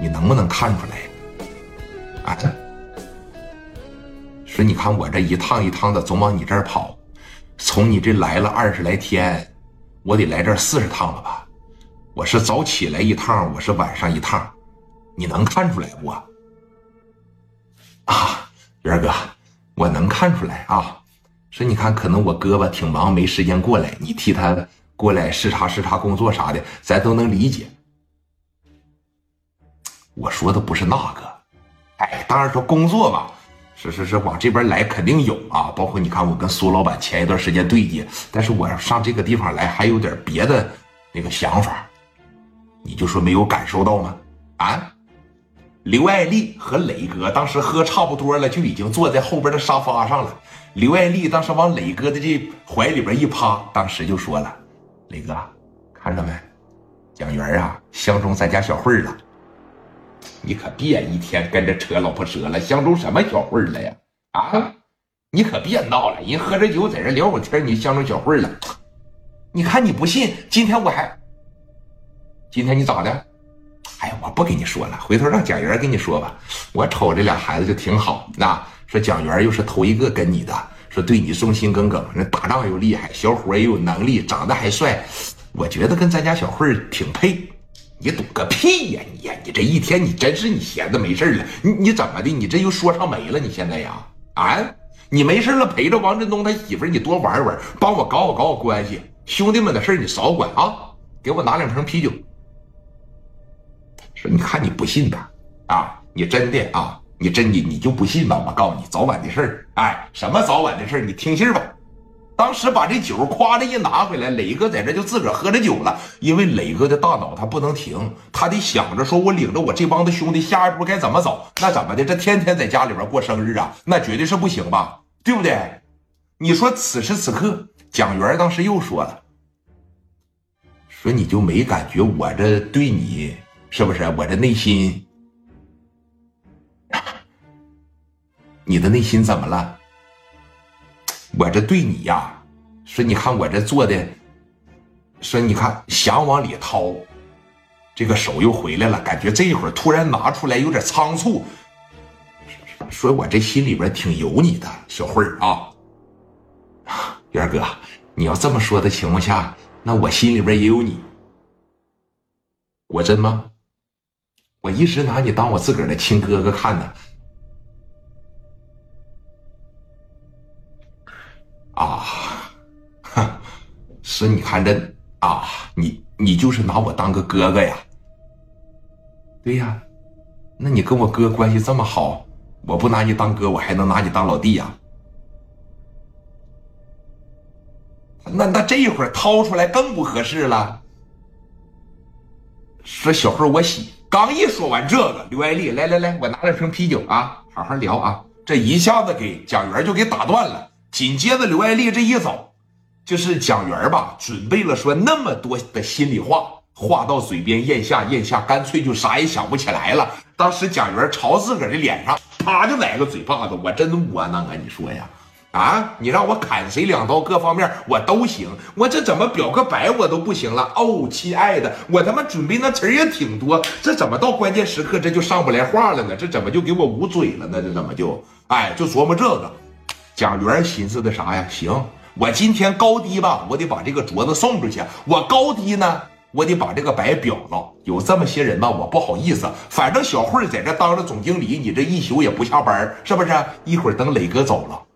你能不能看出来？啊？这说你看我这一趟一趟的总往你这儿跑，从你这来了二十来天，我得来这儿四十趟了吧？我是早起来一趟，我是晚上一趟，你能看出来不？啊，元哥，我能看出来啊。说你看，可能我哥吧挺忙，没时间过来，你替他过来视察视察工作啥的，咱都能理解。我说的不是那个，哎，当然说工作吧，是是是，往这边来肯定有啊。包括你看，我跟苏老板前一段时间对接，但是我上这个地方来还有点别的那个想法，你就说没有感受到吗？啊？刘爱丽和磊哥当时喝差不多了，就已经坐在后边的沙发上了。刘爱丽当时往磊哥的这怀里边一趴，当时就说了：“磊哥，看着没？蒋元啊，相中咱家小慧了。你可别一天跟着扯老婆舌了，相中什么小慧了呀？啊，你可别闹了！人喝着酒在这聊会天，你相中小慧了？你看你不信，今天我还……今天你咋的？”哎呀，我不跟你说了，回头让蒋元跟你说吧。我瞅这俩孩子就挺好，那说蒋元又是头一个跟你的，说对你忠心耿耿，那打仗又厉害，小伙也有能力，长得还帅，我觉得跟咱家小慧挺配。你懂个屁呀你呀！你这一天你真是你闲的没事了，你你怎么的？你这又说唱没了？你现在呀啊？你没事了陪着王振东他媳妇你多玩玩，帮我搞搞搞搞关系，兄弟们的事你少管啊！给我拿两瓶啤酒。说你看你不信吧，啊，你真的啊，你真的你就不信吧？我告诉你，早晚的事儿，哎，什么早晚的事儿？你听信吧。当时把这酒夸的一拿回来，磊哥在这就自个儿喝着酒了。因为磊哥的大脑他不能停，他得想着说，我领着我这帮子兄弟下一步该怎么走？那怎么的？这天天在家里边过生日啊，那绝对是不行吧？对不对？你说此时此刻，蒋元当时又说了，说你就没感觉我这对你？是不是我这内心？你的内心怎么了？我这对你呀，说你看我这做的，说你看想往里掏，这个手又回来了，感觉这一会儿突然拿出来有点仓促。说我这心里边挺有你的，小慧儿啊，元哥，你要这么说的情况下，那我心里边也有你，果真吗？我一直拿你当我自个儿的亲哥哥看呢，啊，哈，是你看这啊，你你就是拿我当个哥哥呀？对呀，那你跟我哥关系这么好，我不拿你当哥，我还能拿你当老弟呀？那那这一会儿掏出来更不合适了。说小慧，我喜。刚一说完这个，刘爱丽来来来，我拿了瓶啤酒啊，好好聊啊。这一下子给蒋元就给打断了。紧接着刘爱丽这一走，就是蒋元吧，准备了说那么多的心里话，话到嘴边咽下咽下，干脆就啥也想不起来了。当时蒋元朝自个儿的脸上啪就来个嘴巴子，我真窝囊啊！你说呀？啊！你让我砍谁两刀，各方面我都行。我这怎么表个白我都不行了哦，亲爱的，我他妈准备那词儿也挺多，这怎么到关键时刻这就上不来话了呢？这怎么就给我捂嘴了呢？这怎么就哎，就琢磨这个。蒋元寻思的啥呀？行，我今天高低吧，我得把这个镯子送出去。我高低呢，我得把这个白表了。有这么些人吧，我不好意思。反正小慧在这当着总经理，你这一宿也不下班，是不是？一会儿等磊哥走了。